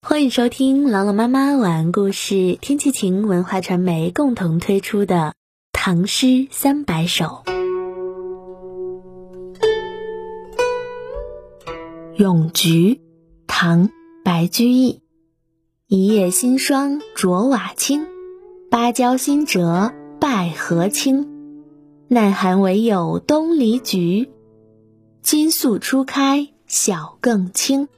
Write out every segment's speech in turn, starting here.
欢迎收听朗朗妈妈晚安故事，天气晴文化传媒共同推出的《唐诗三百首》。《咏菊》唐·白居易。一夜新霜着瓦青，芭蕉新折败荷青。耐寒唯有东篱菊，金粟初开晓更清。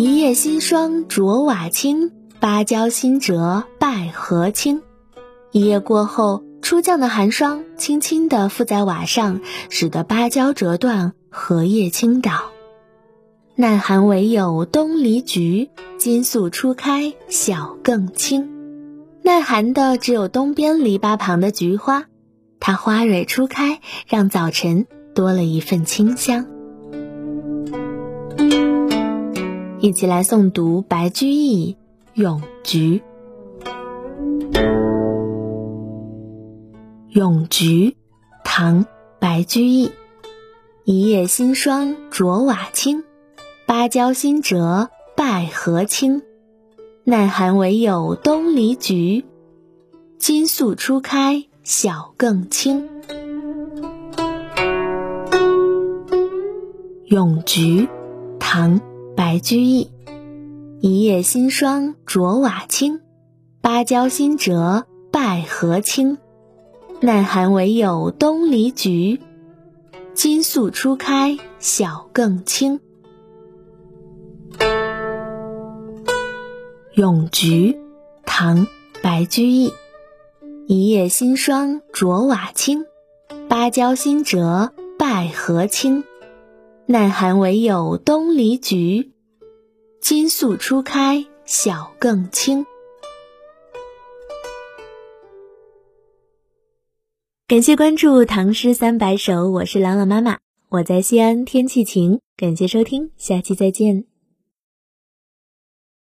一夜新霜着瓦青，芭蕉新折败荷青。一夜过后，初降的寒霜轻轻地附在瓦上，使得芭蕉折断，荷叶倾倒。耐寒唯有东篱菊，金粟初开晓更清。耐寒的只有东边篱笆旁的菊花，它花蕊初开，让早晨多了一份清香。一起来诵读白居易《咏菊》。《咏菊》唐·白居易。一夜新霜着瓦青，芭蕉新折败荷青。耐寒唯有东篱菊，金粟初开晓更清。《咏菊》唐。白居易，一夜新霜着瓦青，芭蕉新折败荷青。耐寒唯有东篱菊，金粟初开晓更清。《咏菊》唐·白居易，一夜新霜着瓦青，芭蕉新折败荷青。耐寒唯有东篱菊，金粟初开晓更清。感谢关注《唐诗三百首》，我是朗朗妈妈，我在西安，天气晴。感谢收听，下期再见。